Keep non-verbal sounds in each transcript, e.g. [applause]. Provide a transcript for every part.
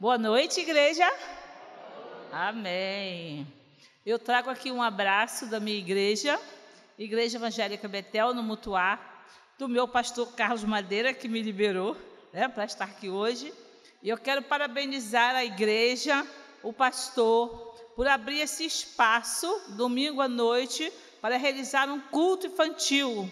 Boa noite, igreja. Amém. Eu trago aqui um abraço da minha igreja, Igreja Evangélica Betel, no Mutuar, do meu pastor Carlos Madeira, que me liberou né, para estar aqui hoje. E eu quero parabenizar a igreja, o pastor, por abrir esse espaço, domingo à noite, para realizar um culto infantil,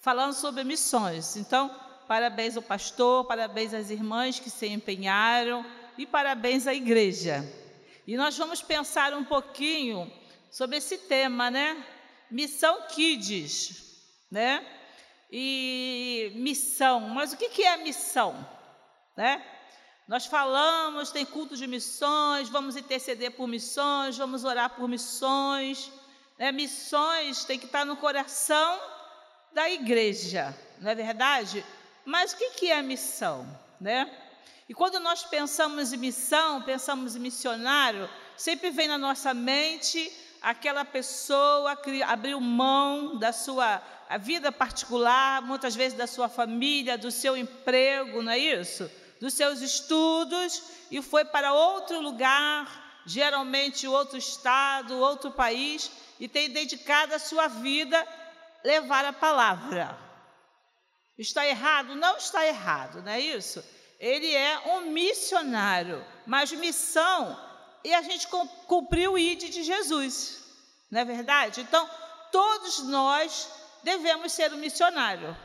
falando sobre missões. Então, parabéns ao pastor, parabéns às irmãs que se empenharam e parabéns à igreja. E nós vamos pensar um pouquinho sobre esse tema, né? Missão Kids, né? E missão, mas o que é missão, né? Nós falamos, tem culto de missões, vamos interceder por missões, vamos orar por missões. Né? Missões tem que estar no coração da igreja, não é verdade? Mas o que é missão, né? E quando nós pensamos em missão, pensamos em missionário, sempre vem na nossa mente aquela pessoa que abriu mão da sua vida particular, muitas vezes da sua família, do seu emprego, não é isso? Dos seus estudos e foi para outro lugar, geralmente outro estado, outro país, e tem dedicado a sua vida levar a palavra. Está errado? Não está errado, não é isso? Ele é um missionário, mas missão, e a gente cumpriu o ID de Jesus, não é verdade? Então, todos nós devemos ser um missionário.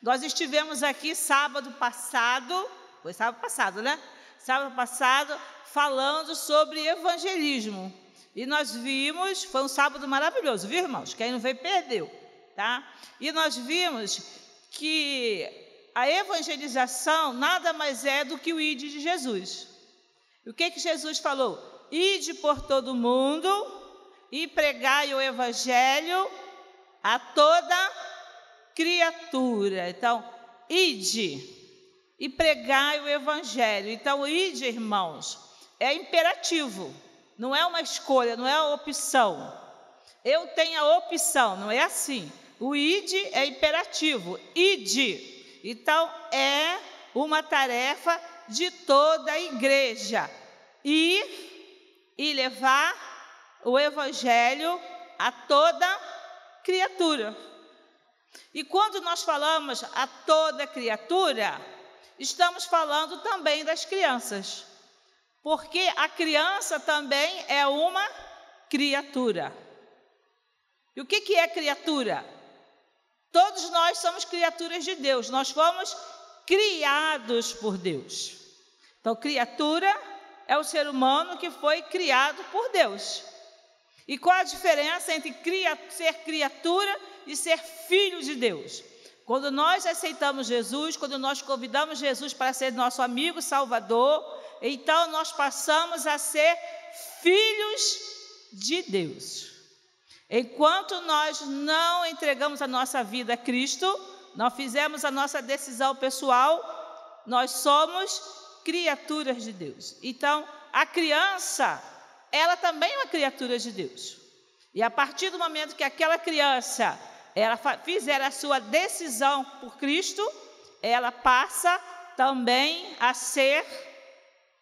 Nós estivemos aqui sábado passado, foi sábado passado, né? Sábado passado, falando sobre evangelismo. E nós vimos, foi um sábado maravilhoso, viu, irmãos? Quem não veio perdeu, tá? E nós vimos que a evangelização nada mais é do que o ide de Jesus. O que, que Jesus falou? Ide por todo mundo e pregai o evangelho a toda criatura. Então, ide e pregai o evangelho. Então, ide, irmãos, é imperativo, não é uma escolha, não é uma opção. Eu tenho a opção, não é assim. O ide é imperativo. Ide então, é uma tarefa de toda a igreja ir e levar o evangelho a toda criatura. E quando nós falamos a toda criatura, estamos falando também das crianças. Porque a criança também é uma criatura. E o que, que é criatura? Todos nós somos criaturas de Deus, nós fomos criados por Deus. Então, criatura é o ser humano que foi criado por Deus. E qual a diferença entre ser criatura e ser filho de Deus? Quando nós aceitamos Jesus, quando nós convidamos Jesus para ser nosso amigo salvador, então nós passamos a ser filhos de Deus. Enquanto nós não entregamos a nossa vida a Cristo, não fizemos a nossa decisão pessoal, nós somos criaturas de Deus. Então, a criança, ela também é uma criatura de Deus. E a partir do momento que aquela criança ela fizer a sua decisão por Cristo, ela passa também a ser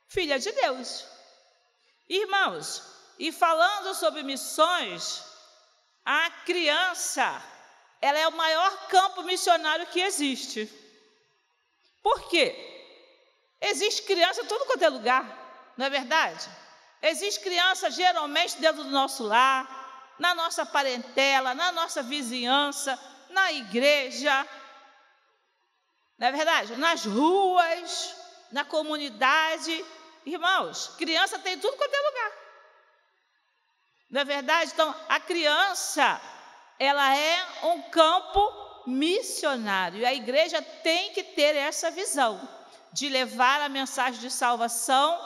filha de Deus. Irmãos, e falando sobre missões, a criança, ela é o maior campo missionário que existe. Por quê? Existe criança em tudo quanto é lugar, não é verdade? Existe criança geralmente dentro do nosso lar, na nossa parentela, na nossa vizinhança, na igreja, não é verdade? Nas ruas, na comunidade. Irmãos, criança tem tudo quanto é lugar. Não é verdade? Então, a criança, ela é um campo missionário. E a igreja tem que ter essa visão de levar a mensagem de salvação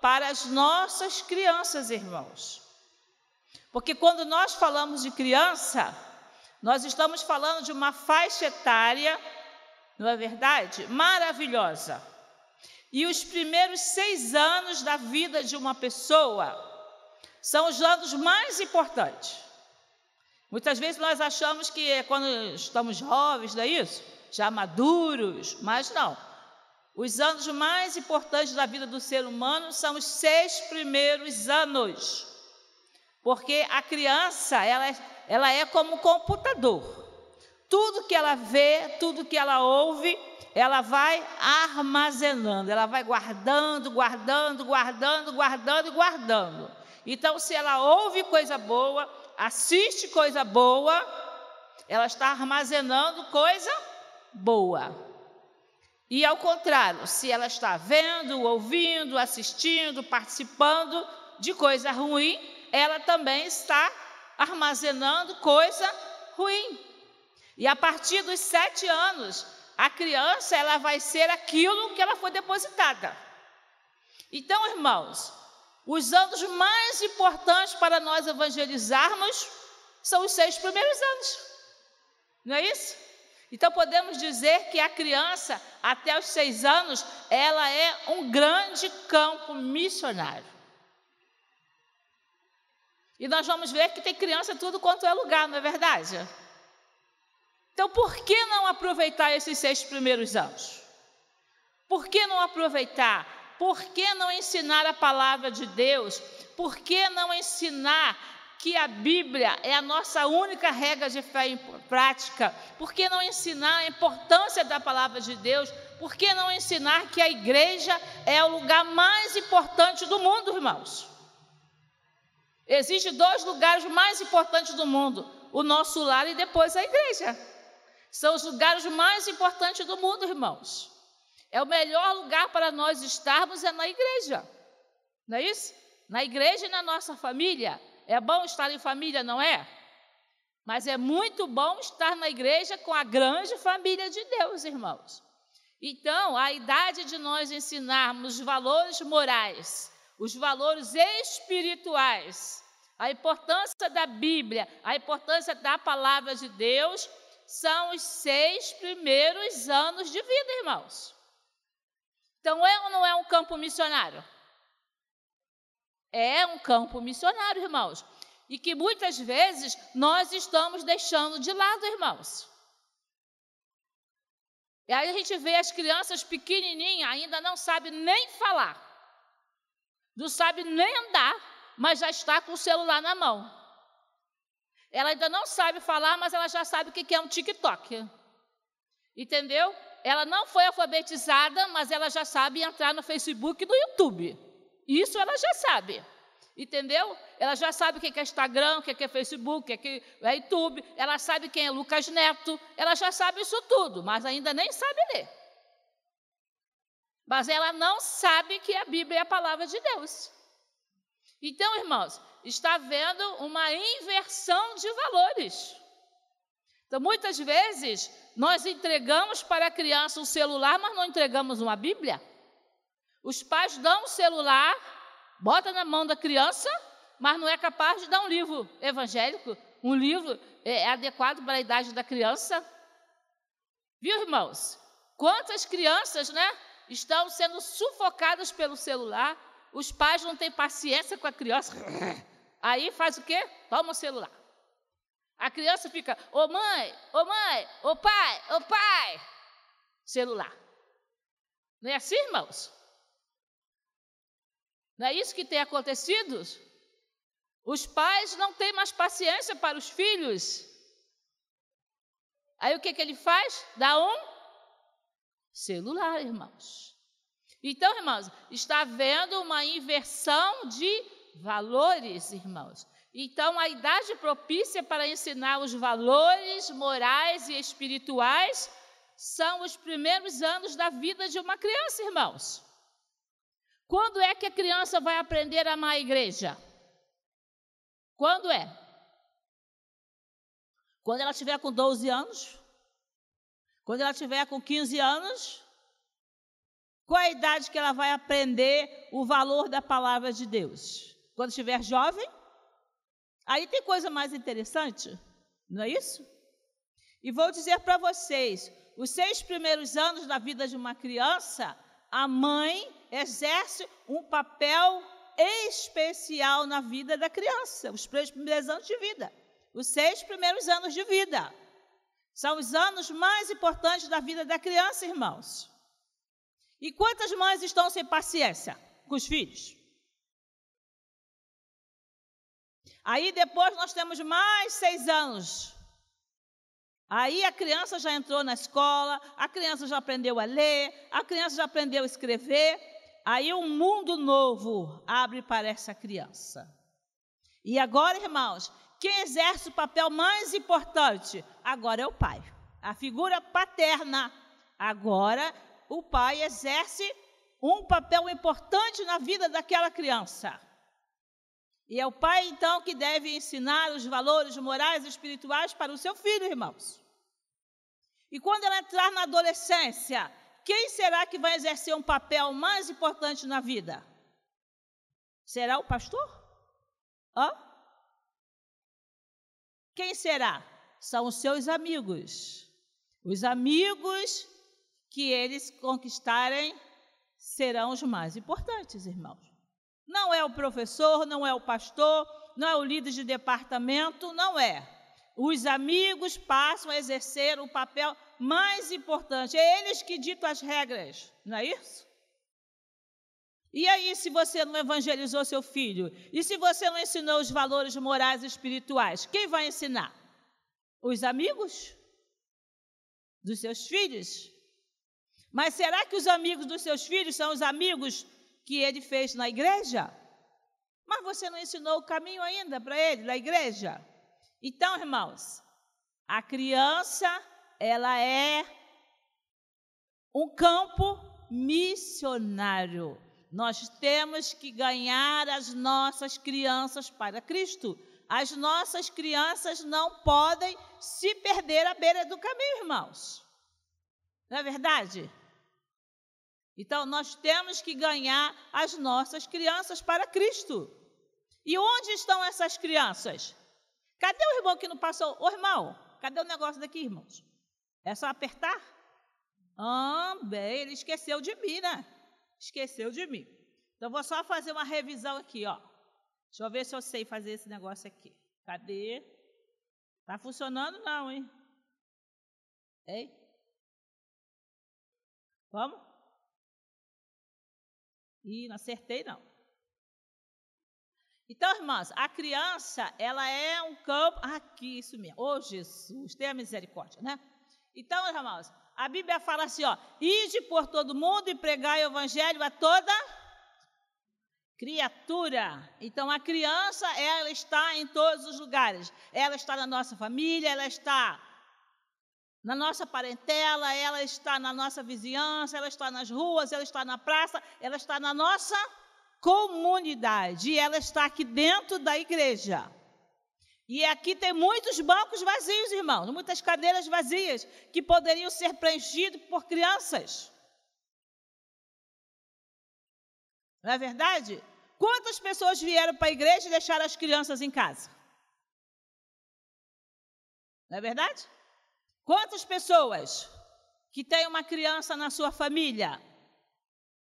para as nossas crianças, irmãos. Porque quando nós falamos de criança, nós estamos falando de uma faixa etária, não é verdade? Maravilhosa. E os primeiros seis anos da vida de uma pessoa são os anos mais importantes. Muitas vezes nós achamos que é quando estamos jovens, não é isso? Já maduros, mas não. Os anos mais importantes da vida do ser humano são os seis primeiros anos. Porque a criança, ela é, ela é como um computador. Tudo que ela vê, tudo que ela ouve, ela vai armazenando, ela vai guardando, guardando, guardando, guardando e guardando. Então, se ela ouve coisa boa, assiste coisa boa, ela está armazenando coisa boa. E ao contrário, se ela está vendo, ouvindo, assistindo, participando de coisa ruim, ela também está armazenando coisa ruim. E a partir dos sete anos, a criança ela vai ser aquilo que ela foi depositada. Então, irmãos, os anos mais importantes para nós evangelizarmos são os seis primeiros anos. Não é isso? Então podemos dizer que a criança, até os seis anos, ela é um grande campo missionário. E nós vamos ver que tem criança tudo quanto é lugar, não é verdade? Então por que não aproveitar esses seis primeiros anos? Por que não aproveitar? Por que não ensinar a palavra de Deus? Por que não ensinar que a Bíblia é a nossa única regra de fé em prática? Por que não ensinar a importância da palavra de Deus? Por que não ensinar que a igreja é o lugar mais importante do mundo, irmãos? Existem dois lugares mais importantes do mundo: o nosso lar e depois a igreja. São os lugares mais importantes do mundo, irmãos. É o melhor lugar para nós estarmos é na igreja. Não é isso? Na igreja e na nossa família. É bom estar em família, não é? Mas é muito bom estar na igreja com a grande família de Deus, irmãos. Então, a idade de nós ensinarmos os valores morais, os valores espirituais, a importância da Bíblia, a importância da palavra de Deus, são os seis primeiros anos de vida, irmãos. Então, é ou não é um campo missionário? É um campo missionário, irmãos. E que muitas vezes nós estamos deixando de lado, irmãos. E aí a gente vê as crianças pequenininhas, ainda não sabe nem falar, não sabe nem andar, mas já está com o celular na mão. Ela ainda não sabe falar, mas ela já sabe o que é um TikTok. Entendeu? Ela não foi alfabetizada, mas ela já sabe entrar no Facebook e no YouTube. Isso ela já sabe. Entendeu? Ela já sabe o que é Instagram, o que é Facebook, o que é YouTube, ela sabe quem é Lucas Neto, ela já sabe isso tudo, mas ainda nem sabe ler. Mas ela não sabe que a Bíblia é a palavra de Deus. Então, irmãos, está havendo uma inversão de valores. Então, muitas vezes, nós entregamos para a criança um celular, mas não entregamos uma Bíblia. Os pais dão o celular, bota na mão da criança, mas não é capaz de dar um livro evangélico, um livro é, adequado para a idade da criança. Viu, irmãos? Quantas crianças, né, estão sendo sufocadas pelo celular? Os pais não têm paciência com a criança. [laughs] Aí faz o quê? Toma o celular. A criança fica, ô mãe, ô mãe, ô pai, ô pai. Celular. Não é assim, irmãos? Não é isso que tem acontecido? Os pais não têm mais paciência para os filhos. Aí o que, que ele faz? Dá um celular, irmãos. Então, irmãos, está havendo uma inversão de valores, irmãos. Então, a idade propícia para ensinar os valores morais e espirituais são os primeiros anos da vida de uma criança, irmãos. Quando é que a criança vai aprender a amar a igreja? Quando é? Quando ela tiver com 12 anos? Quando ela tiver com 15 anos? Qual é a idade que ela vai aprender o valor da palavra de Deus? Quando estiver jovem? Aí tem coisa mais interessante, não é isso? E vou dizer para vocês: os seis primeiros anos da vida de uma criança a mãe exerce um papel especial na vida da criança, os primeiros anos de vida, os seis primeiros anos de vida. São os anos mais importantes da vida da criança, irmãos. E quantas mães estão sem paciência com os filhos? Aí depois nós temos mais seis anos. Aí a criança já entrou na escola, a criança já aprendeu a ler, a criança já aprendeu a escrever. Aí um mundo novo abre para essa criança. E agora, irmãos, quem exerce o papel mais importante? Agora é o pai. A figura paterna. Agora o pai exerce um papel importante na vida daquela criança. E é o pai, então, que deve ensinar os valores morais e espirituais para o seu filho, irmãos. E quando ela entrar na adolescência, quem será que vai exercer um papel mais importante na vida? Será o pastor? Hã? Quem será? São os seus amigos. Os amigos que eles conquistarem serão os mais importantes, irmãos. Não é o professor, não é o pastor, não é o líder de departamento, não é. Os amigos passam a exercer o papel mais importante. É eles que ditam as regras, não é isso? E aí, se você não evangelizou seu filho? E se você não ensinou os valores morais e espirituais? Quem vai ensinar? Os amigos dos seus filhos? Mas será que os amigos dos seus filhos são os amigos que ele fez na igreja? Mas você não ensinou o caminho ainda para ele, na igreja? Então, irmãos, a criança, ela é um campo missionário. Nós temos que ganhar as nossas crianças para Cristo. As nossas crianças não podem se perder à beira do caminho, irmãos. Não é verdade? Então, nós temos que ganhar as nossas crianças para Cristo. E onde estão essas crianças? Cadê o irmão que não passou? Ô irmão, cadê o negócio daqui, irmãos? É só apertar? Ah, bem, ele esqueceu de mim, né? Esqueceu de mim. Então, vou só fazer uma revisão aqui, ó. Deixa eu ver se eu sei fazer esse negócio aqui. Cadê? Tá funcionando não, hein? Ei? Vamos? Ih, não acertei não. Então, irmãs, a criança, ela é um campo. Aqui, isso mesmo. Oh, Jesus, tenha misericórdia, né? Então, irmãos, a Bíblia fala assim: ó, ide por todo mundo e pregai o evangelho a toda criatura. Então, a criança, ela está em todos os lugares. Ela está na nossa família, ela está na nossa parentela, ela está na nossa vizinhança, ela está nas ruas, ela está na praça, ela está na nossa comunidade e ela está aqui dentro da igreja. E aqui tem muitos bancos vazios, irmãos, muitas cadeiras vazias que poderiam ser preenchidas por crianças. Não é verdade? Quantas pessoas vieram para a igreja e deixaram as crianças em casa? Não é verdade? Quantas pessoas que têm uma criança na sua família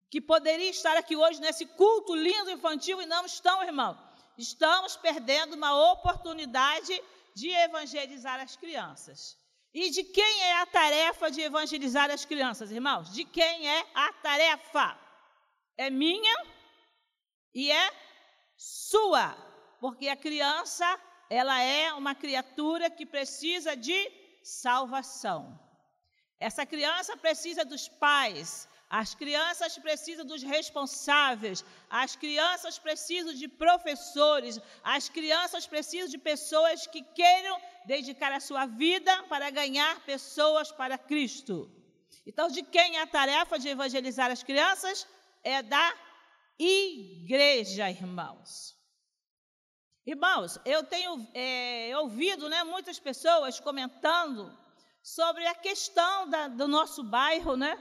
que poderia estar aqui hoje nesse culto lindo infantil e não estão, irmão? Estamos perdendo uma oportunidade de evangelizar as crianças. E de quem é a tarefa de evangelizar as crianças, irmãos? De quem é a tarefa? É minha e é sua, porque a criança, ela é uma criatura que precisa de salvação. Essa criança precisa dos pais, as crianças precisam dos responsáveis, as crianças precisam de professores, as crianças precisam de pessoas que queiram dedicar a sua vida para ganhar pessoas para Cristo. Então, de quem é a tarefa de evangelizar as crianças? É da igreja, irmãos. Irmãos, eu tenho é, ouvido né, muitas pessoas comentando sobre a questão da, do nosso bairro, né,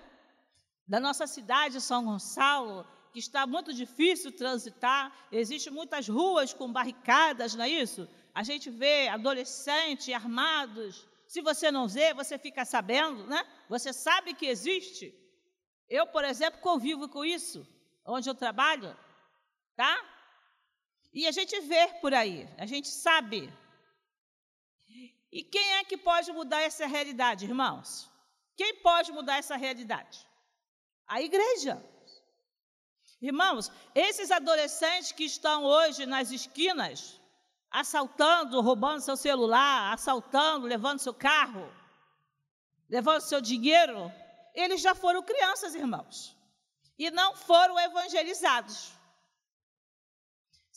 da nossa cidade, São Gonçalo, que está muito difícil transitar, existem muitas ruas com barricadas, não é isso? A gente vê adolescentes armados. Se você não vê, você fica sabendo, né? Você sabe que existe. Eu, por exemplo, convivo com isso, onde eu trabalho, tá? E a gente vê por aí, a gente sabe. E quem é que pode mudar essa realidade, irmãos? Quem pode mudar essa realidade? A igreja. Irmãos, esses adolescentes que estão hoje nas esquinas, assaltando, roubando seu celular, assaltando, levando seu carro, levando seu dinheiro, eles já foram crianças, irmãos, e não foram evangelizados.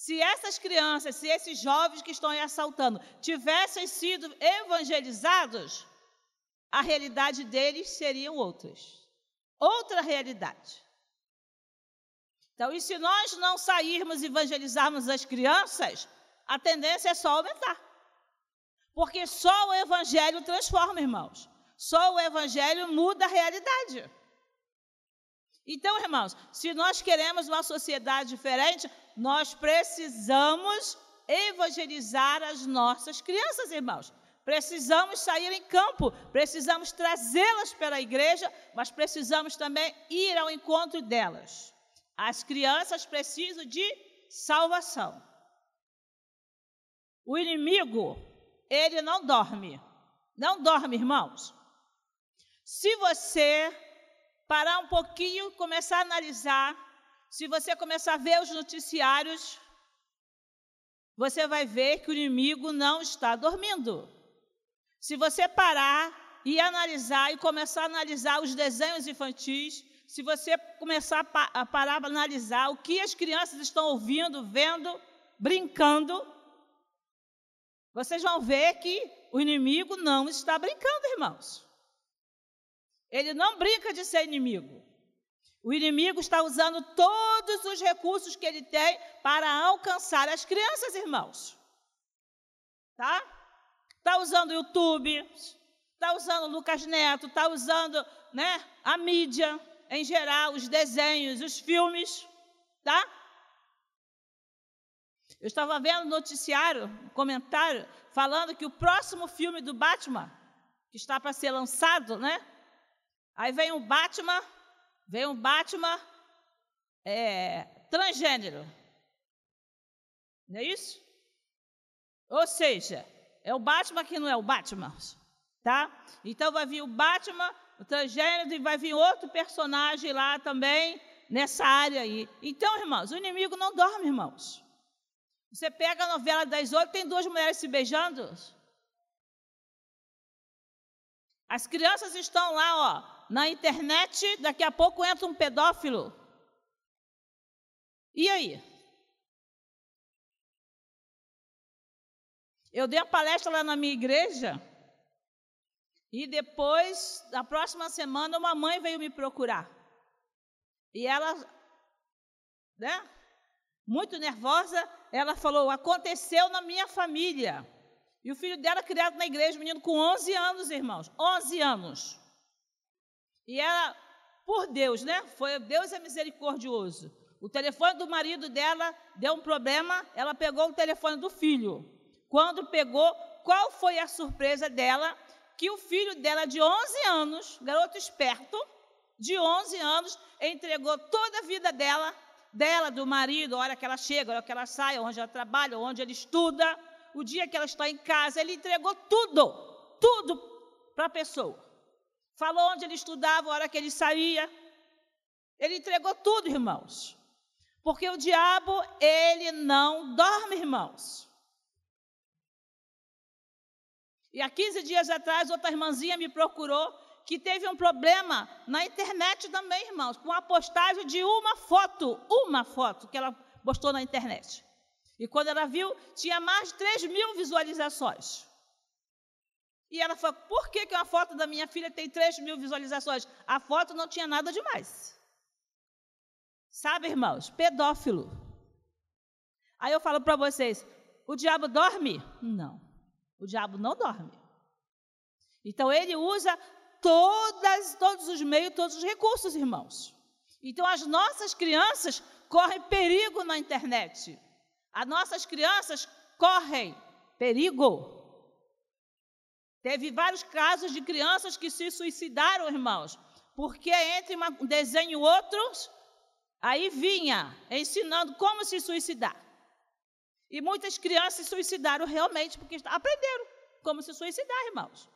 Se essas crianças, se esses jovens que estão aí assaltando tivessem sido evangelizados, a realidade deles seriam outras. Outra realidade. Então, e se nós não sairmos e evangelizarmos as crianças, a tendência é só aumentar. Porque só o evangelho transforma, irmãos. Só o evangelho muda a realidade. Então, irmãos, se nós queremos uma sociedade diferente, nós precisamos evangelizar as nossas crianças, irmãos. Precisamos sair em campo, precisamos trazê-las para a igreja, mas precisamos também ir ao encontro delas. As crianças precisam de salvação. O inimigo, ele não dorme. Não dorme, irmãos. Se você parar um pouquinho, começar a analisar, se você começar a ver os noticiários, você vai ver que o inimigo não está dormindo. Se você parar e analisar e começar a analisar os desenhos infantis, se você começar a parar para analisar o que as crianças estão ouvindo, vendo, brincando, vocês vão ver que o inimigo não está brincando, irmãos. Ele não brinca de ser inimigo. O inimigo está usando todos os recursos que ele tem para alcançar as crianças, irmãos. Tá? Está usando o YouTube, está usando o Lucas Neto, está usando né, a mídia em geral, os desenhos, os filmes, tá? Eu estava vendo no noticiário, um comentário, falando que o próximo filme do Batman, que está para ser lançado, né? Aí vem o Batman, vem um Batman é, transgênero. Não é isso? Ou seja, é o Batman que não é o Batman, tá? Então vai vir o Batman, o transgênero, e vai vir outro personagem lá também, nessa área aí. Então, irmãos, o inimigo não dorme, irmãos. Você pega a novela das oito, tem duas mulheres se beijando. As crianças estão lá, ó, na internet, daqui a pouco entra um pedófilo. E aí? Eu dei uma palestra lá na minha igreja e depois, na próxima semana, uma mãe veio me procurar. E ela, né, muito nervosa, ela falou: aconteceu na minha família. E o filho dela, criado na igreja, menino com 11 anos, irmãos, 11 anos. E ela, por Deus, né? Foi Deus é misericordioso. O telefone do marido dela deu um problema, ela pegou o telefone do filho. Quando pegou, qual foi a surpresa dela? Que o filho dela de 11 anos, garoto esperto, de 11 anos, entregou toda a vida dela, dela, do marido, a hora que ela chega, a hora que ela sai, onde ela trabalha, onde ele estuda, o dia que ela está em casa, ele entregou tudo, tudo para a pessoa. Falou onde ele estudava, a hora que ele saía. Ele entregou tudo, irmãos. Porque o diabo, ele não dorme, irmãos. E há 15 dias atrás, outra irmãzinha me procurou que teve um problema na internet também, irmãos, com a postagem de uma foto, uma foto que ela postou na internet. E quando ela viu, tinha mais de 3 mil visualizações. E ela falou: por que, que uma foto da minha filha tem 3 mil visualizações? A foto não tinha nada demais. Sabe, irmãos, pedófilo. Aí eu falo para vocês: o diabo dorme? Não, o diabo não dorme. Então ele usa todas, todos os meios, todos os recursos, irmãos. Então as nossas crianças correm perigo na internet. As nossas crianças correm perigo. Teve vários casos de crianças que se suicidaram, irmãos, porque entre um desenho e outro, aí vinha ensinando como se suicidar. E muitas crianças se suicidaram realmente porque aprenderam como se suicidar, irmãos.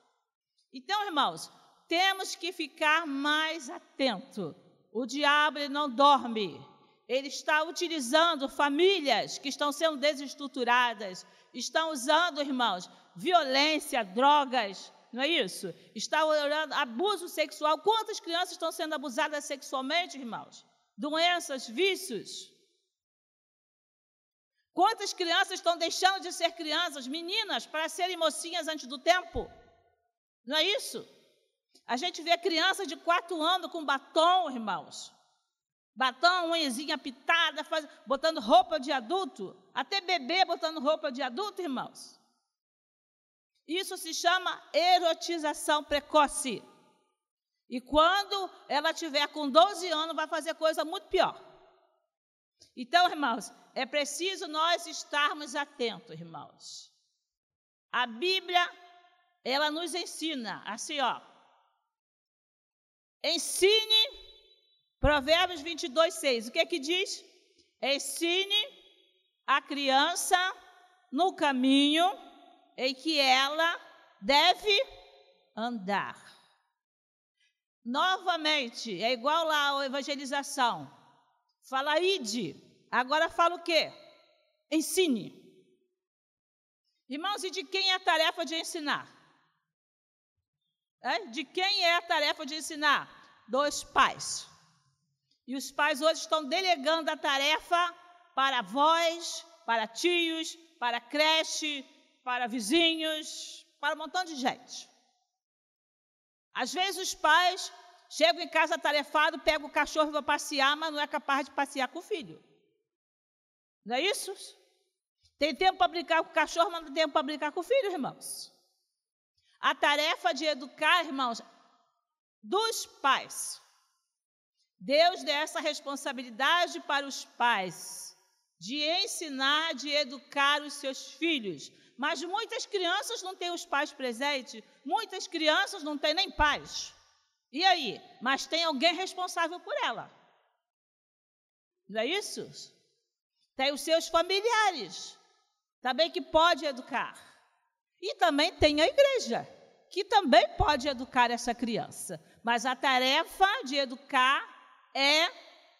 Então, irmãos, temos que ficar mais atentos. O diabo não dorme. Ele está utilizando famílias que estão sendo desestruturadas, estão usando, irmãos, violência, drogas, não é isso? Está olhando abuso sexual. Quantas crianças estão sendo abusadas sexualmente, irmãos? Doenças, vícios. Quantas crianças estão deixando de ser crianças, meninas, para serem mocinhas antes do tempo? Não é isso? A gente vê crianças de quatro anos com batom, irmãos. Batom, unhazinha pitada, faz, botando roupa de adulto. Até bebê botando roupa de adulto, irmãos. Isso se chama erotização precoce. E quando ela tiver com 12 anos, vai fazer coisa muito pior. Então, irmãos, é preciso nós estarmos atentos, irmãos. A Bíblia, ela nos ensina assim, ó. Ensine, Provérbios 22, 6. O que é que diz? Ensine a criança no caminho em que ela deve andar. Novamente, é igual lá a evangelização. Fala ide. Agora fala o quê? Ensine. Irmãos, e de quem é a tarefa de ensinar? É? De quem é a tarefa de ensinar? Dos pais. E os pais hoje estão delegando a tarefa para avós, para tios, para creche, para vizinhos, para um montão de gente. Às vezes os pais chegam em casa tarefado, pegam o cachorro para passear, mas não é capaz de passear com o filho. Não é isso? Tem tempo para brincar com o cachorro, mas não tem tempo para brincar com o filho, irmãos. A tarefa de educar, irmãos, dos pais. Deus deu essa responsabilidade para os pais de ensinar, de educar os seus filhos. Mas muitas crianças não têm os pais presentes, muitas crianças não têm nem pais. E aí? Mas tem alguém responsável por ela. Não é isso? Tem os seus familiares, também que pode educar. E também tem a igreja, que também pode educar essa criança. Mas a tarefa de educar é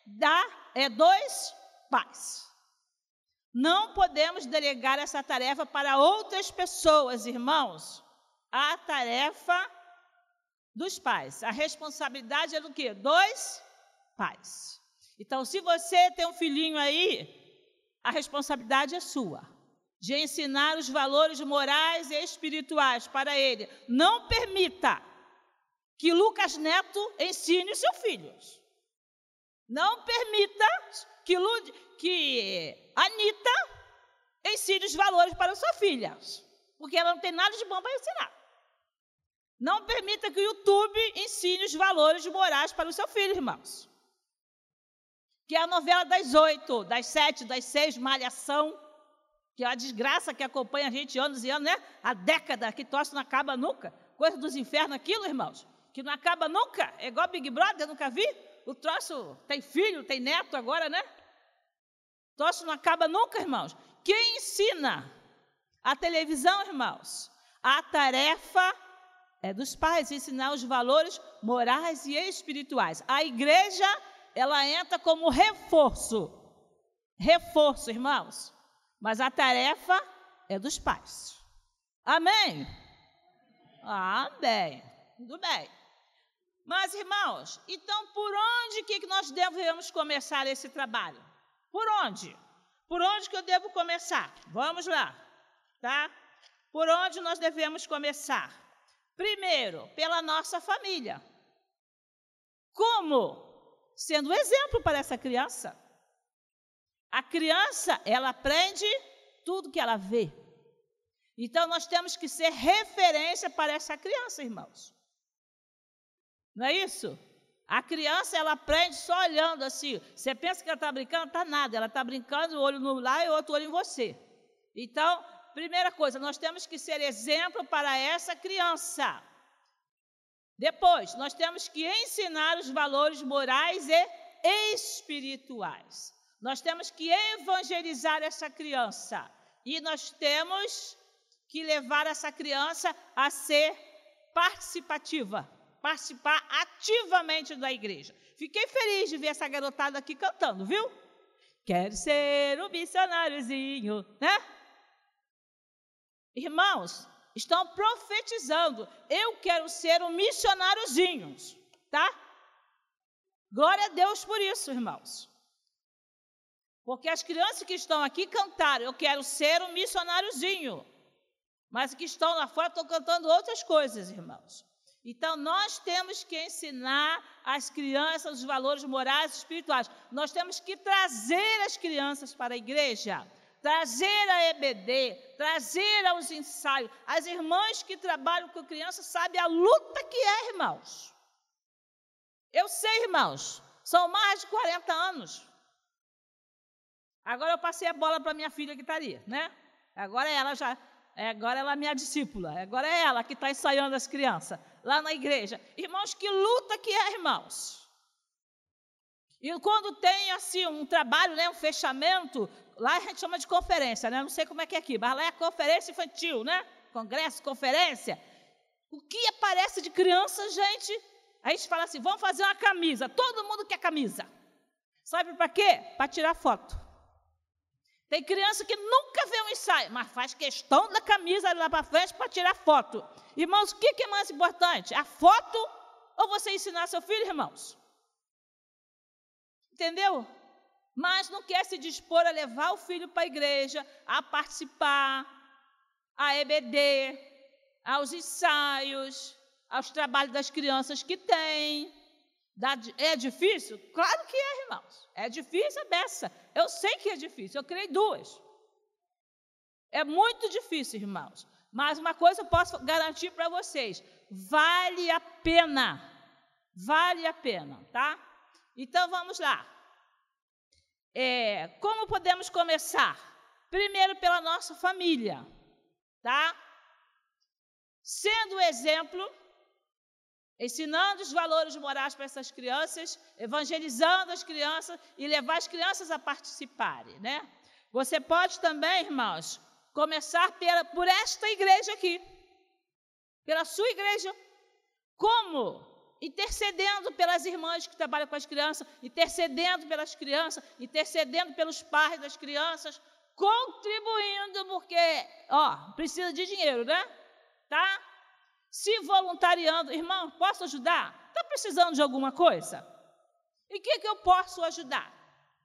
da é dos pais. Não podemos delegar essa tarefa para outras pessoas, irmãos. A tarefa dos pais. A responsabilidade é do quê? Dos pais. Então, se você tem um filhinho aí, a responsabilidade é sua. De ensinar os valores morais e espirituais para ele. Não permita que Lucas Neto ensine os seus filhos. Não permita que, Lud que Anitta ensine os valores para sua filha, porque ela não tem nada de bom para ensinar. Não permita que o YouTube ensine os valores morais para o seu filho, irmãos. Que é a novela das oito, das sete, das seis, Malhação, que é a desgraça que acompanha a gente anos e anos, né? A década que tosse não acaba nunca. Coisa dos infernos aquilo, irmãos, que não acaba nunca. É igual Big Brother, nunca vi. O troço tem filho, tem neto agora, né? Troço não acaba nunca, irmãos. Quem ensina a televisão, irmãos? A tarefa é dos pais ensinar os valores morais e espirituais. A igreja, ela entra como reforço. Reforço, irmãos. Mas a tarefa é dos pais. Amém? Amém. Tudo bem. Mas, irmãos, então por onde que nós devemos começar esse trabalho? Por onde? Por onde que eu devo começar? Vamos lá, tá? Por onde nós devemos começar? Primeiro, pela nossa família. Como? Sendo exemplo para essa criança. A criança, ela aprende tudo que ela vê. Então, nós temos que ser referência para essa criança, irmãos. Não é isso? A criança, ela aprende só olhando assim. Você pensa que ela está brincando? Está nada. Ela está brincando, olho no lá e outro olho em você. Então, primeira coisa, nós temos que ser exemplo para essa criança. Depois, nós temos que ensinar os valores morais e espirituais. Nós temos que evangelizar essa criança. E nós temos que levar essa criança a ser participativa participar ativamente da igreja. Fiquei feliz de ver essa garotada aqui cantando, viu? Quero ser um missionáriozinho, né? Irmãos, estão profetizando. Eu quero ser um missionáriozinho, tá? Glória a Deus por isso, irmãos. Porque as crianças que estão aqui cantaram, eu quero ser um missionáriozinho. Mas que estão lá fora estão cantando outras coisas, irmãos. Então, nós temos que ensinar as crianças os valores morais e espirituais. Nós temos que trazer as crianças para a igreja, trazer a EBD, trazer aos ensaios. As irmãs que trabalham com crianças sabem a luta que é, irmãos. Eu sei, irmãos, são mais de 40 anos. Agora eu passei a bola para minha filha que está ali, né? Agora ela já, agora ela é minha discípula, agora é ela que está ensaiando as crianças lá na igreja. Irmãos, que luta que é, irmãos. E quando tem assim um trabalho, né, um fechamento, lá a gente chama de conferência, né? Não sei como é que é aqui, mas lá é conferência infantil, né? Congresso, conferência. O que aparece de criança, gente? A gente fala assim: vamos fazer uma camisa. Todo mundo quer camisa. Sabe para quê? Para tirar foto. Tem criança que nunca vê um ensaio, mas faz questão da camisa lá para frente para tirar foto. Irmãos, o que é mais importante? A foto ou você ensinar seu filho, irmãos? Entendeu? Mas não quer se dispor a levar o filho para a igreja, a participar, a EBD, aos ensaios, aos trabalhos das crianças que tem. É difícil? Claro que é, irmãos. É difícil a beça. Eu sei que é difícil, eu criei duas. É muito difícil, irmãos. Mas uma coisa eu posso garantir para vocês: vale a pena. Vale a pena, tá? Então vamos lá. É, como podemos começar? Primeiro pela nossa família, tá? Sendo exemplo ensinando os valores morais para essas crianças, evangelizando as crianças e levar as crianças a participarem, né? Você pode também, irmãos, começar pela, por esta igreja aqui, pela sua igreja. Como? Intercedendo pelas irmãs que trabalham com as crianças, intercedendo pelas crianças, intercedendo pelos pais das crianças, contribuindo, porque, ó, precisa de dinheiro, né? Tá? Se voluntariando. Irmão, posso ajudar? Está precisando de alguma coisa? E o que, que eu posso ajudar?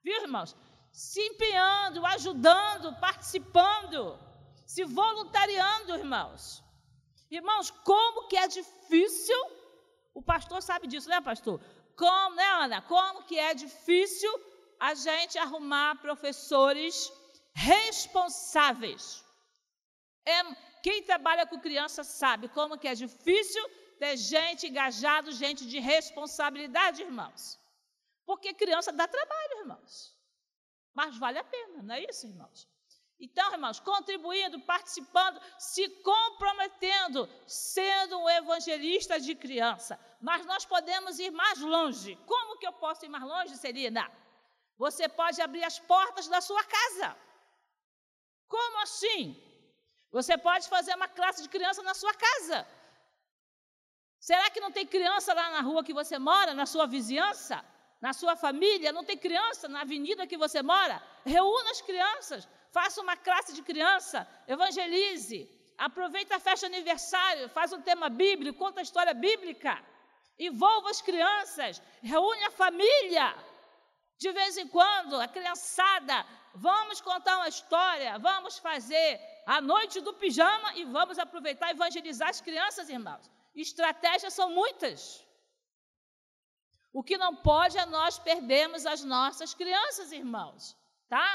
Viu, irmãos? Se empenhando, ajudando, participando, se voluntariando, irmãos. Irmãos, como que é difícil, o pastor sabe disso, né, pastor? Como, né, Ana? Como que é difícil a gente arrumar professores responsáveis. É, quem trabalha com criança sabe como que é difícil ter gente engajada, gente de responsabilidade, irmãos. Porque criança dá trabalho, irmãos. Mas vale a pena, não é isso, irmãos? Então, irmãos, contribuindo, participando, se comprometendo, sendo um evangelista de criança. Mas nós podemos ir mais longe. Como que eu posso ir mais longe, Celina? Você pode abrir as portas da sua casa. Como assim? Você pode fazer uma classe de criança na sua casa. Será que não tem criança lá na rua que você mora, na sua vizinhança, na sua família? Não tem criança na avenida que você mora? Reúna as crianças, faça uma classe de criança, evangelize, aproveita a festa de aniversário, faz um tema bíblico, conta a história bíblica, envolva as crianças, reúne a família. De vez em quando, a criançada, vamos contar uma história, vamos fazer a noite do pijama e vamos aproveitar e evangelizar as crianças, irmãos. Estratégias são muitas. O que não pode é nós perdermos as nossas crianças, irmãos, tá?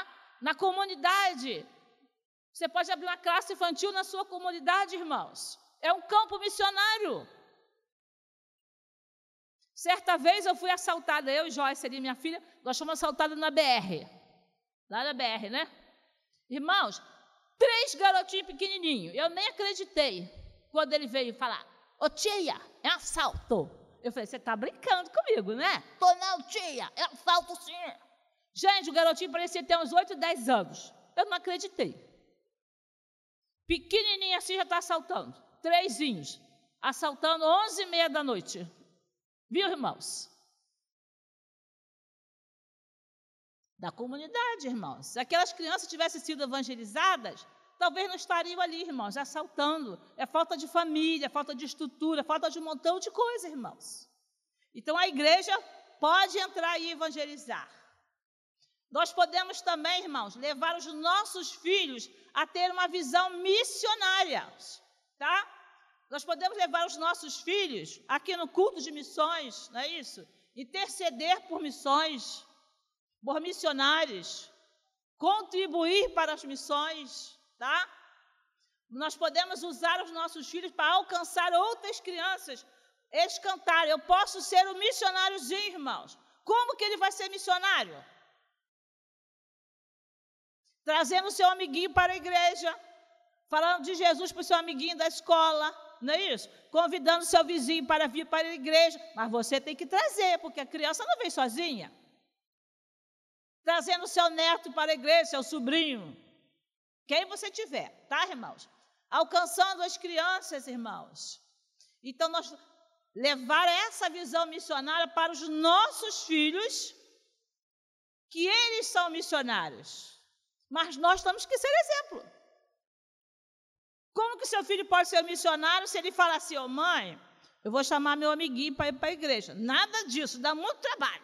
Na comunidade. Você pode abrir uma classe infantil na sua comunidade, irmãos. É um campo missionário. Certa vez eu fui assaltada, eu e Joyce, ali, minha filha, nós fomos assaltadas na BR. Lá na BR, né? Irmãos, Três garotinhos pequenininhos. Eu nem acreditei quando ele veio falar: Ô tia, é assalto. Eu falei: Você está brincando comigo, né? Tô não, tia, é assalto sim. Gente, o garotinho parecia ter uns 8, 10 anos. Eu não acreditei. Pequenininho assim já está assaltando. Trêsinhos. assaltando onze e meia da noite. Viu, irmãos? Da comunidade, irmãos. Se aquelas crianças tivessem sido evangelizadas, talvez não estariam ali, irmãos, assaltando. É falta de família, falta de estrutura, falta de um montão de coisa, irmãos. Então a igreja pode entrar e evangelizar. Nós podemos também, irmãos, levar os nossos filhos a ter uma visão missionária, tá? Nós podemos levar os nossos filhos aqui no culto de missões, não é isso? Interceder por missões, por missionários, contribuir para as missões, tá? Nós podemos usar os nossos filhos para alcançar outras crianças. Eles cantarem, eu posso ser um missionáriozinho, irmãos. Como que ele vai ser missionário? Trazendo o seu amiguinho para a igreja, falando de Jesus para o seu amiguinho da escola, não é isso? Convidando seu vizinho para vir para a igreja, mas você tem que trazer, porque a criança não vem sozinha. Trazendo seu neto para a igreja, seu sobrinho, quem você tiver, tá, irmãos? Alcançando as crianças, irmãos. Então, nós levar essa visão missionária para os nossos filhos, que eles são missionários. Mas nós temos que ser exemplo. Como que seu filho pode ser missionário se ele fala assim, ô oh, mãe, eu vou chamar meu amiguinho para ir para a igreja? Nada disso, dá muito trabalho.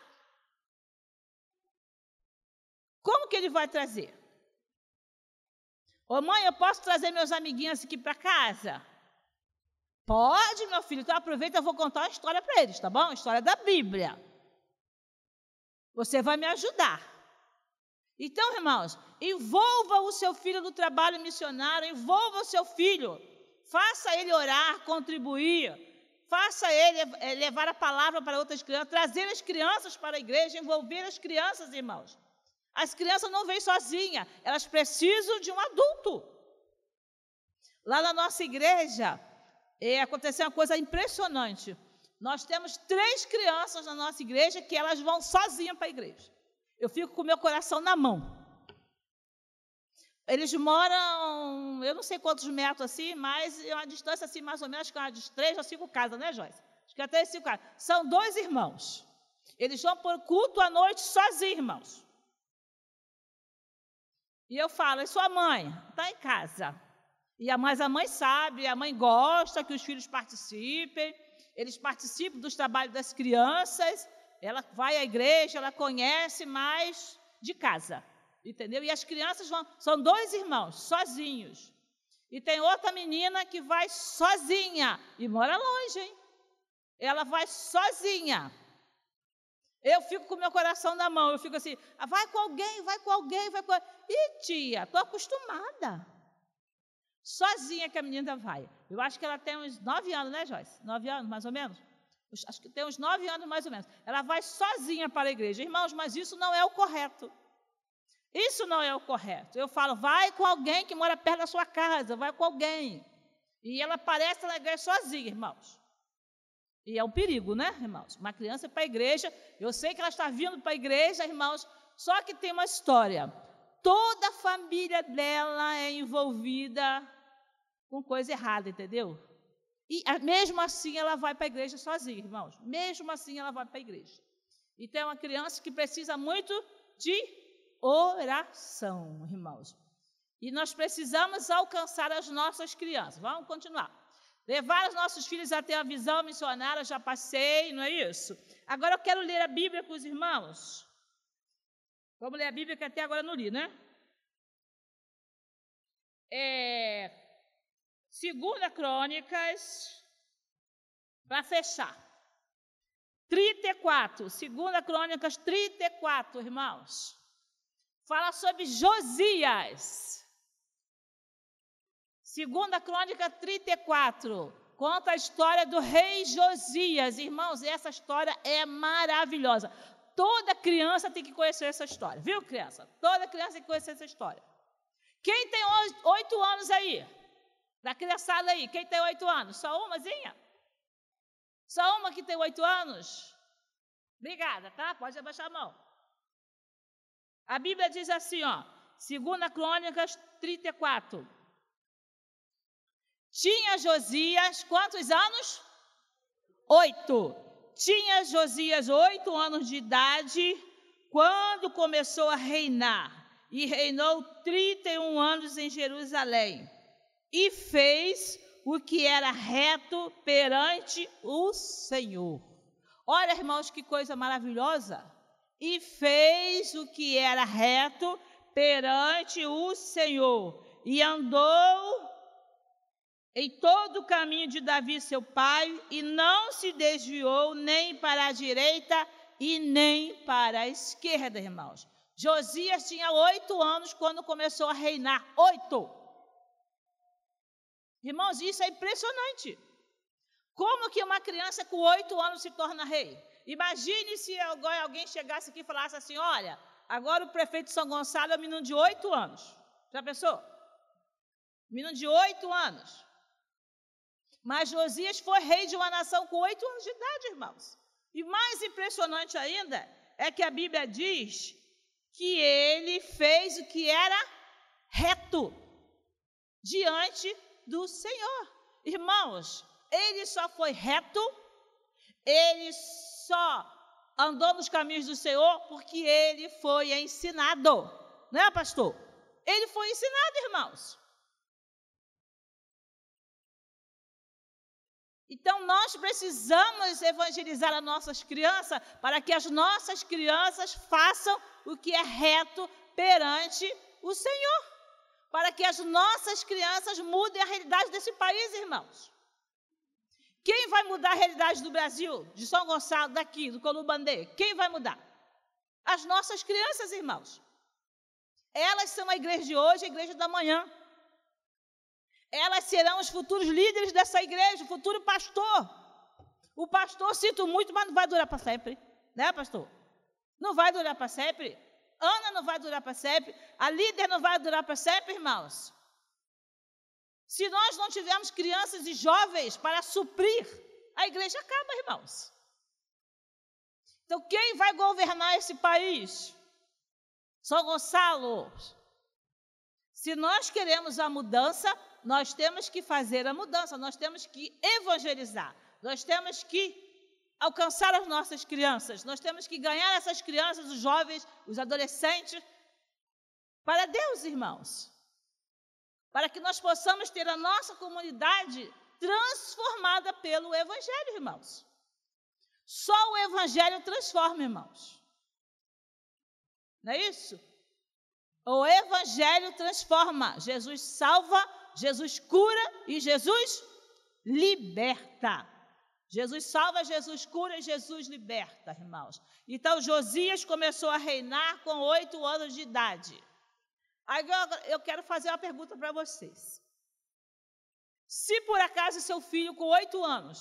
Como que ele vai trazer? Ô oh, mãe, eu posso trazer meus amiguinhos aqui para casa? Pode, meu filho. Então aproveita, eu vou contar uma história para eles, tá bom? A história da Bíblia. Você vai me ajudar. Então, irmãos, envolva o seu filho no trabalho missionário, envolva o seu filho, faça ele orar, contribuir, faça ele eh, levar a palavra para outras crianças, trazer as crianças para a igreja, envolver as crianças, irmãos. As crianças não vêm sozinhas, elas precisam de um adulto. Lá na nossa igreja, é, aconteceu uma coisa impressionante. Nós temos três crianças na nossa igreja que elas vão sozinhas para a igreja eu fico com o meu coração na mão. Eles moram, eu não sei quantos metros assim, mas é uma distância assim, mais ou menos, que é uma de três a cinco casas, né, Joyce? Acho que até cinco casas. São dois irmãos. Eles vão por culto à noite sozinhos, irmãos. E eu falo, e sua mãe? Está em casa. E a, mas a mãe sabe, a mãe gosta que os filhos participem, eles participam dos trabalhos das crianças, ela vai à igreja, ela conhece mais de casa, entendeu? E as crianças vão, são dois irmãos, sozinhos. E tem outra menina que vai sozinha e mora longe, hein? Ela vai sozinha. Eu fico com meu coração na mão, eu fico assim, ah, vai com alguém, vai com alguém, vai com. E tia, estou acostumada. Sozinha que a menina vai. Eu acho que ela tem uns nove anos, né, Joyce? Nove anos, mais ou menos acho que tem uns nove anos mais ou menos. Ela vai sozinha para a igreja. Irmãos, mas isso não é o correto. Isso não é o correto. Eu falo, vai com alguém que mora perto da sua casa, vai com alguém. E ela aparece na igreja sozinha, irmãos. E é um perigo, né, irmãos? Uma criança para a igreja, eu sei que ela está vindo para a igreja, irmãos, só que tem uma história. Toda a família dela é envolvida com coisa errada, entendeu? E mesmo assim ela vai para a igreja sozinha, irmãos. Mesmo assim ela vai para a igreja. Então é uma criança que precisa muito de oração, irmãos. E nós precisamos alcançar as nossas crianças. Vamos continuar. Levar os nossos filhos a ter a visão missionária, já passei, não é isso? Agora eu quero ler a Bíblia com os irmãos. Vamos ler a Bíblia que até agora não li, né? É, Segunda Crônicas, para fechar. 34, Segunda Crônicas 34, irmãos. Fala sobre Josias. Segunda Crônica 34, conta a história do rei Josias. Irmãos, essa história é maravilhosa. Toda criança tem que conhecer essa história, viu, criança? Toda criança tem que conhecer essa história. Quem tem oito anos aí? Da criançada aí, quem tem oito anos? Só umazinha? Só uma que tem oito anos? Obrigada, tá? Pode abaixar a mão. A Bíblia diz assim, ó, 2 Crônicas 34. Tinha Josias quantos anos? Oito. Tinha Josias oito anos de idade quando começou a reinar e reinou 31 anos em Jerusalém e fez o que era reto perante o Senhor. Olha, irmãos, que coisa maravilhosa! E fez o que era reto perante o Senhor e andou em todo o caminho de Davi, seu pai, e não se desviou nem para a direita e nem para a esquerda, irmãos. Josias tinha oito anos quando começou a reinar. Oito! Irmãos, isso é impressionante. Como que uma criança com oito anos se torna rei? Imagine se alguém chegasse aqui e falasse assim: olha, agora o prefeito de São Gonçalo é um menino de oito anos. Já pensou? Menino de oito anos. Mas Josias foi rei de uma nação com oito anos de idade, irmãos. E mais impressionante ainda é que a Bíblia diz que ele fez o que era reto diante do Senhor. Irmãos, ele só foi reto, ele só andou nos caminhos do Senhor porque ele foi ensinado. Não é, pastor? Ele foi ensinado, irmãos. Então, nós precisamos evangelizar as nossas crianças para que as nossas crianças façam o que é reto perante o Senhor. Para que as nossas crianças mudem a realidade desse país, irmãos. Quem vai mudar a realidade do Brasil, de São Gonçalo, daqui, do Colubandê? Quem vai mudar? As nossas crianças, irmãos. Elas são a igreja de hoje, a igreja da manhã elas serão os futuros líderes dessa igreja, o futuro pastor. O pastor, sinto muito, mas não vai durar para sempre. Né, pastor? Não vai durar para sempre. Ana não vai durar para sempre. A líder não vai durar para sempre, irmãos. Se nós não tivermos crianças e jovens para suprir, a igreja acaba, irmãos. Então, quem vai governar esse país? São Gonçalo. Se nós queremos a mudança, nós temos que fazer a mudança, nós temos que evangelizar, nós temos que alcançar as nossas crianças, nós temos que ganhar essas crianças, os jovens, os adolescentes, para Deus, irmãos. Para que nós possamos ter a nossa comunidade transformada pelo Evangelho, irmãos. Só o Evangelho transforma, irmãos. Não é isso? O Evangelho transforma. Jesus salva Jesus cura e Jesus liberta. Jesus salva, Jesus cura Jesus liberta, irmãos. Então Josias começou a reinar com oito anos de idade. Agora eu quero fazer uma pergunta para vocês. Se por acaso seu filho com oito anos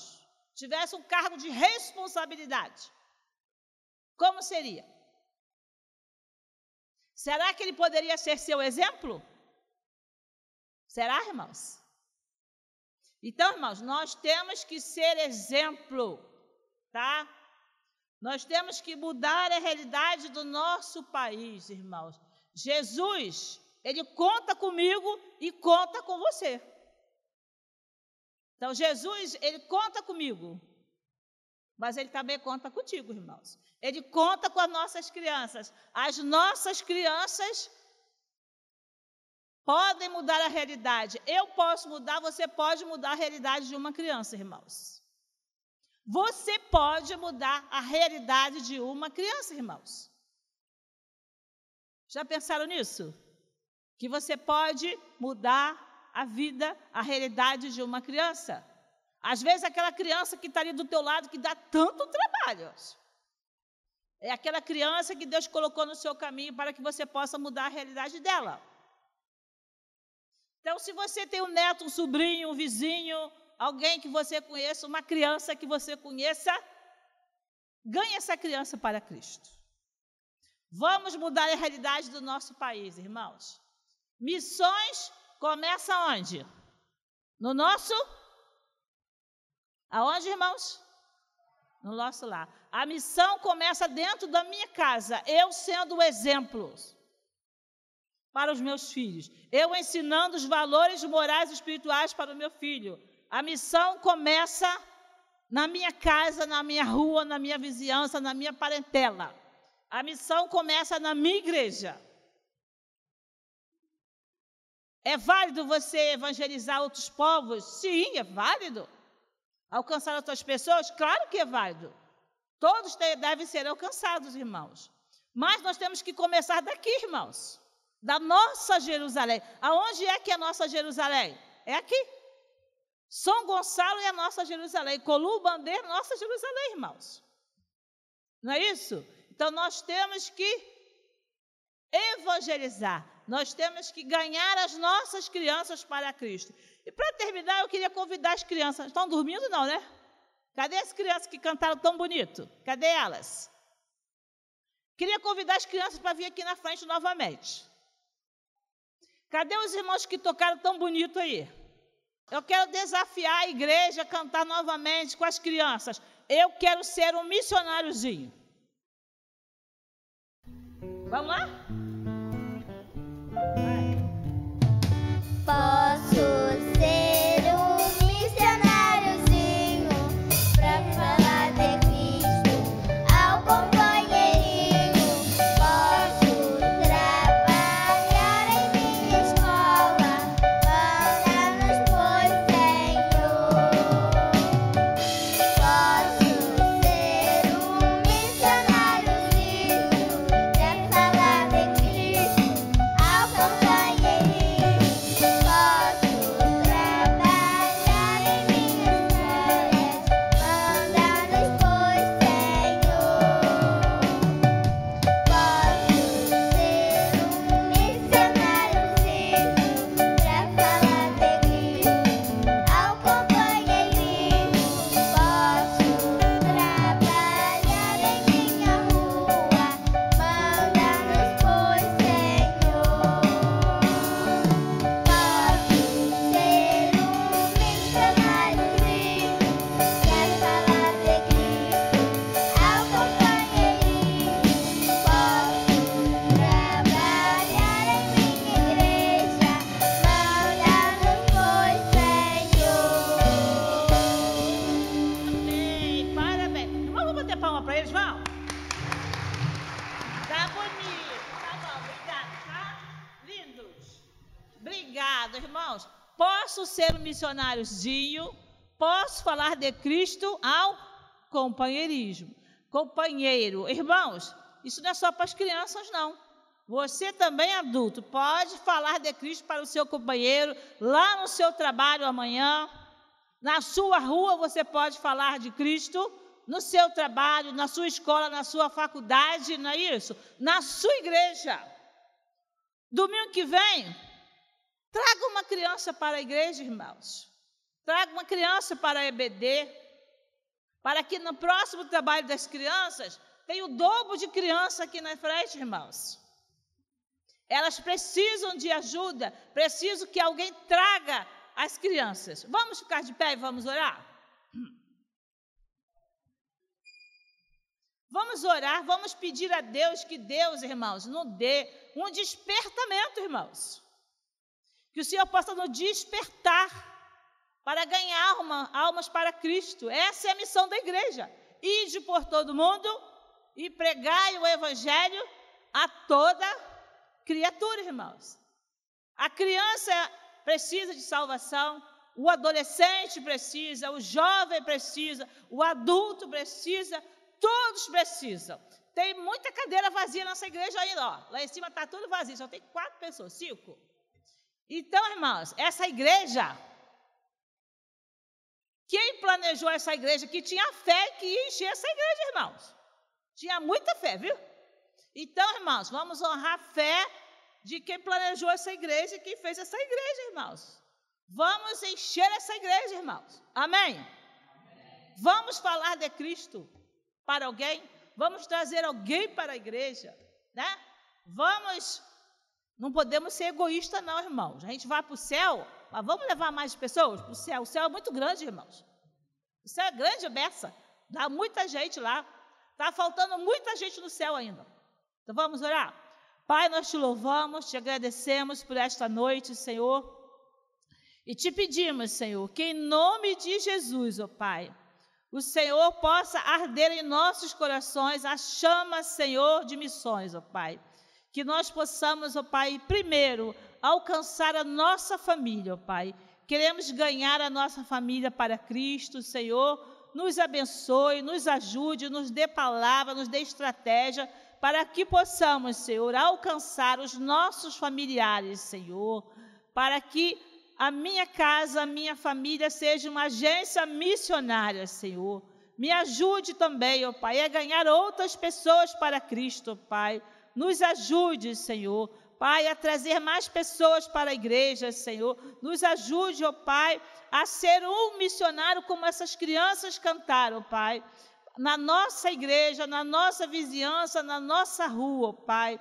tivesse um cargo de responsabilidade, como seria? Será que ele poderia ser seu exemplo? Será, irmãos? Então, irmãos, nós temos que ser exemplo, tá? Nós temos que mudar a realidade do nosso país, irmãos. Jesus, ele conta comigo e conta com você. Então, Jesus, ele conta comigo, mas ele também conta contigo, irmãos. Ele conta com as nossas crianças. As nossas crianças podem mudar a realidade. Eu posso mudar, você pode mudar a realidade de uma criança, irmãos. Você pode mudar a realidade de uma criança, irmãos. Já pensaram nisso? Que você pode mudar a vida, a realidade de uma criança. Às vezes aquela criança que está ali do teu lado que dá tanto trabalho. É aquela criança que Deus colocou no seu caminho para que você possa mudar a realidade dela. Então, se você tem um neto, um sobrinho, um vizinho, alguém que você conheça, uma criança que você conheça, ganhe essa criança para Cristo. Vamos mudar a realidade do nosso país, irmãos. Missões começa onde? No nosso? Aonde, irmãos? No nosso lar. A missão começa dentro da minha casa, eu sendo o exemplo. Para os meus filhos. Eu ensinando os valores morais e espirituais para o meu filho. A missão começa na minha casa, na minha rua, na minha vizinhança, na minha parentela. A missão começa na minha igreja. É válido você evangelizar outros povos? Sim, é válido. Alcançar outras pessoas? Claro que é válido. Todos devem ser alcançados, irmãos. Mas nós temos que começar daqui, irmãos. Da nossa Jerusalém. Aonde é que é a nossa Jerusalém? É aqui. São Gonçalo é a nossa Jerusalém. Colu Bandeira, nossa Jerusalém, irmãos. Não é isso? Então nós temos que evangelizar. Nós temos que ganhar as nossas crianças para Cristo. E para terminar, eu queria convidar as crianças. Estão dormindo, não, né? Cadê as crianças que cantaram tão bonito? Cadê elas? Queria convidar as crianças para vir aqui na frente novamente. Cadê os irmãos que tocaram tão bonito aí? Eu quero desafiar a igreja a cantar novamente com as crianças. Eu quero ser um missionáriozinho. Vamos lá? Missionáriozinho, posso falar de Cristo ao companheirismo. Companheiro. Irmãos, isso não é só para as crianças, não. Você também, adulto, pode falar de Cristo para o seu companheiro, lá no seu trabalho amanhã, na sua rua você pode falar de Cristo, no seu trabalho, na sua escola, na sua faculdade, não é isso? Na sua igreja. Domingo que vem, traga uma criança para a igreja, irmãos. Traga uma criança para a EBD, para que no próximo trabalho das crianças tenha o dobro de criança aqui na frente, irmãos. Elas precisam de ajuda, precisam que alguém traga as crianças. Vamos ficar de pé e vamos orar? Vamos orar, vamos pedir a Deus que Deus, irmãos, nos dê um despertamento, irmãos. Que o Senhor possa nos despertar para ganhar alma, almas para Cristo. Essa é a missão da igreja. Ide por todo mundo e pregai o Evangelho a toda criatura, irmãos. A criança precisa de salvação, o adolescente precisa, o jovem precisa, o adulto precisa, todos precisam. Tem muita cadeira vazia nessa igreja ainda, ó. Lá em cima está tudo vazio, só tem quatro pessoas, cinco. Então, irmãos, essa igreja, quem planejou essa igreja, que tinha fé que ia encher essa igreja, irmãos. Tinha muita fé, viu? Então, irmãos, vamos honrar a fé de quem planejou essa igreja e quem fez essa igreja, irmãos. Vamos encher essa igreja, irmãos. Amém? Amém? Vamos falar de Cristo para alguém. Vamos trazer alguém para a igreja, né? Vamos. Não podemos ser egoístas, não, irmãos. A gente vai para o céu, mas vamos levar mais pessoas para o céu. O céu é muito grande, irmãos. O céu é grande, beça. Dá muita gente lá. Está faltando muita gente no céu ainda. Então vamos orar. Pai, nós te louvamos, te agradecemos por esta noite, Senhor. E te pedimos, Senhor, que em nome de Jesus, ó Pai, o Senhor possa arder em nossos corações a chama, Senhor, de missões, ó Pai. Que nós possamos, ó Pai, primeiro alcançar a nossa família, ó Pai. Queremos ganhar a nossa família para Cristo, Senhor. Nos abençoe, nos ajude, nos dê palavra, nos dê estratégia para que possamos, Senhor, alcançar os nossos familiares, Senhor, para que a minha casa, a minha família seja uma agência missionária, Senhor. Me ajude também, ó oh Pai, a ganhar outras pessoas para Cristo, Pai. Nos ajude, Senhor. Pai, a trazer mais pessoas para a igreja, Senhor. Nos ajude, ó oh Pai, a ser um missionário como essas crianças cantaram, Pai na nossa igreja, na nossa vizinhança, na nossa rua, oh Pai.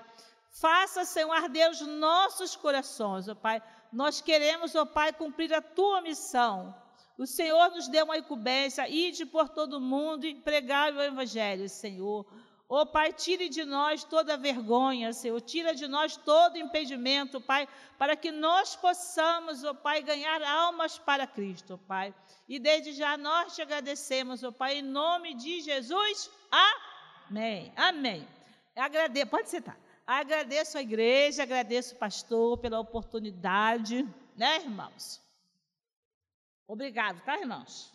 Faça, Senhor, arder os nossos corações, ó Pai. Nós queremos, ó Pai, cumprir a tua missão. O Senhor nos deu uma incumbência, ide por todo mundo e pregar o Evangelho, Senhor. Ó oh, Pai, tire de nós toda vergonha, Senhor. Tira de nós todo impedimento, Pai, para que nós possamos, ó oh, Pai, ganhar almas para Cristo, Pai. E desde já nós te agradecemos, ó oh, Pai, em nome de Jesus. Amém. Amém. Agradeço, pode sentar. Agradeço a igreja, agradeço o pastor pela oportunidade, né, irmãos? Obrigado, tá, irmãos?